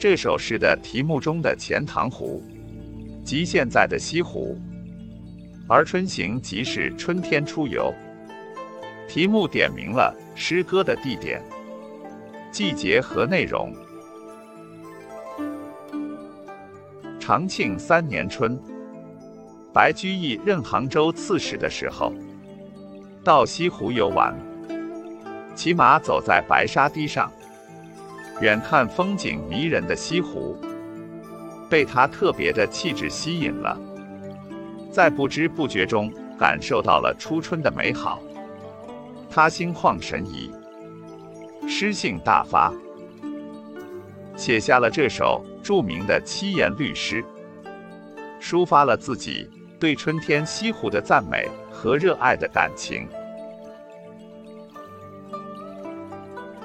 这首诗的题目中的钱塘湖，即现在的西湖，而春行即是春天出游。题目点明了诗歌的地点、季节和内容。长庆三年春，白居易任杭州刺史的时候，到西湖游玩，骑马走在白沙堤上。远看风景迷人的西湖，被他特别的气质吸引了，在不知不觉中感受到了初春的美好，他心旷神怡，诗兴大发，写下了这首著名的七言律诗，抒发了自己对春天西湖的赞美和热爱的感情。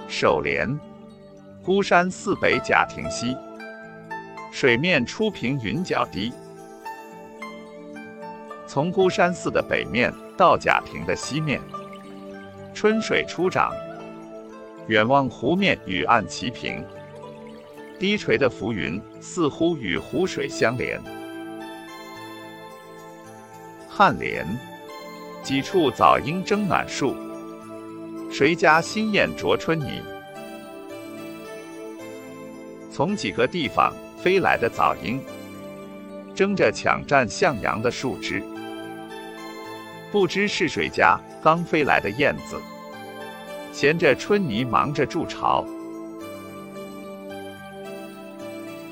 首联。孤山寺北贾亭西，水面初平云脚低。从孤山寺的北面到贾亭的西面，春水初涨。远望湖面与岸齐平，低垂的浮云似乎与湖水相连。颔联：几处早莺争暖树，谁家新燕啄春泥？从几个地方飞来的早莺，争着抢占向阳的树枝。不知是谁家刚飞来的燕子，衔着春泥忙着筑巢。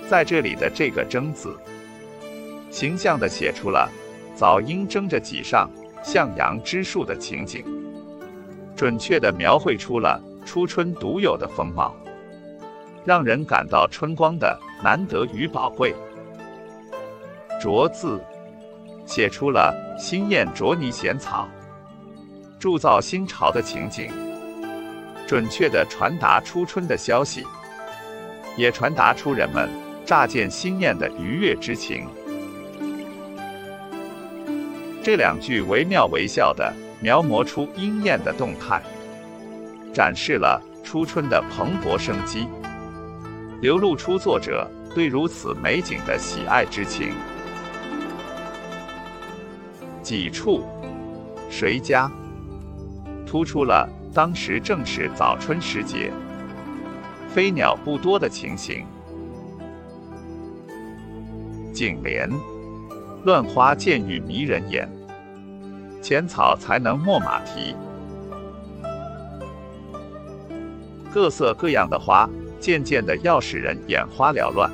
在这里的这个“争”字，形象地写出了早莺争着挤上向阳之树的情景，准确地描绘出了初春独有的风貌。让人感到春光的难得与宝贵。啄字写出了新燕啄泥衔草、铸造新巢的情景，准确地传达初春的消息，也传达出人们乍见新燕的愉悦之情。这两句惟妙惟肖地描摹出莺燕的动态，展示了初春的蓬勃生机。流露出作者对如此美景的喜爱之情。几处，谁家？突出了当时正是早春时节，飞鸟不多的情形。颈联：乱花渐欲迷人眼，浅草才能没马蹄。各色各样的花。渐渐的要使人眼花缭乱，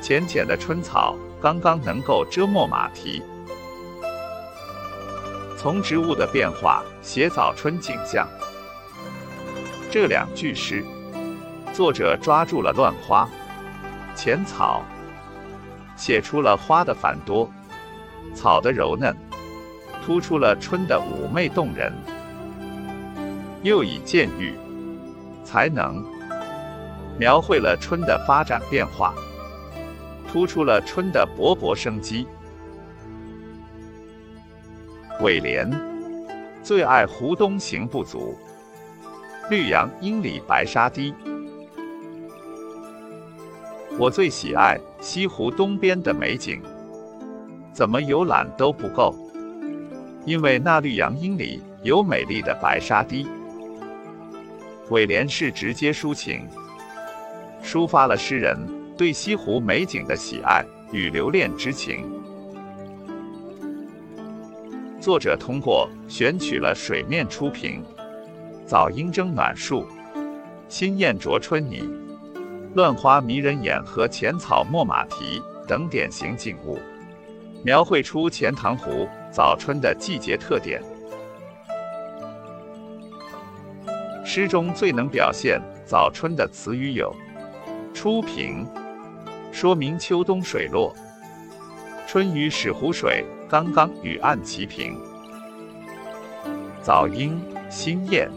浅浅的春草刚刚能够遮没马蹄。从植物的变化写早春景象，这两句诗，作者抓住了乱花、浅草，写出了花的繁多，草的柔嫩，突出了春的妩媚动人，又以渐欲、才能。描绘了春的发展变化，突出了春的勃勃生机。尾联：最爱湖东行不足，绿杨阴里白沙堤。我最喜爱西湖东边的美景，怎么游览都不够，因为那绿杨阴里有美丽的白沙堤。尾联是直接抒情。抒发了诗人对西湖美景的喜爱与留恋之情。作者通过选取了水面初平、早莺争暖树、新燕啄春泥、乱花迷人眼和浅草没马蹄等典型景物，描绘出钱塘湖早春的季节特点。诗中最能表现早春的词语有。初平，说明秋冬水落；春雨使湖水刚刚与岸齐平。早莺、新燕，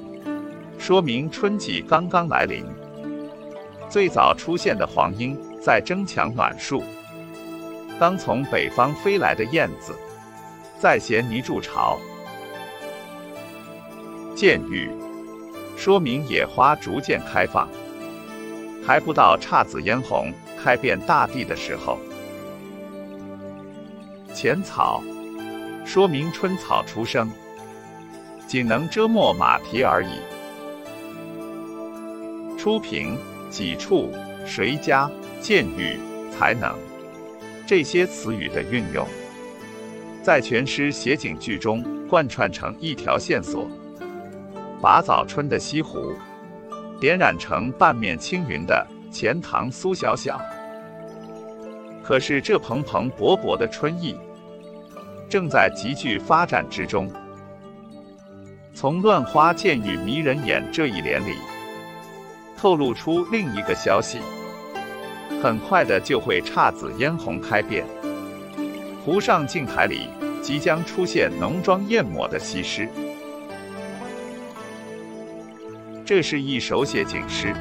说明春季刚刚来临。最早出现的黄莺在争抢暖树，刚从北方飞来的燕子在衔泥筑巢。渐欲，说明野花逐渐开放。还不到姹紫嫣红、开遍大地的时候。浅草，说明春草初生，仅能遮没马蹄而已。初平、几处、谁家、见语、才能，这些词语的运用，在全诗写景句中贯穿成一条线索，把早春的西湖。点染成半面青云的钱塘苏小小，可是这蓬蓬勃勃的春意，正在急剧发展之中。从“乱花渐欲迷人眼”这一联里，透露出另一个消息：很快的就会姹紫嫣红开遍，湖上镜台里即将出现浓妆艳抹的西施。这是一首写景诗，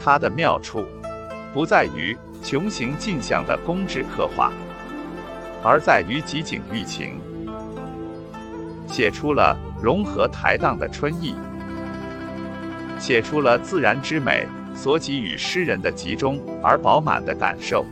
它的妙处不在于穷形尽象的工致刻画，而在于集景寓情，写出了融合抬荡的春意，写出了自然之美所给予诗人的集中而饱满的感受。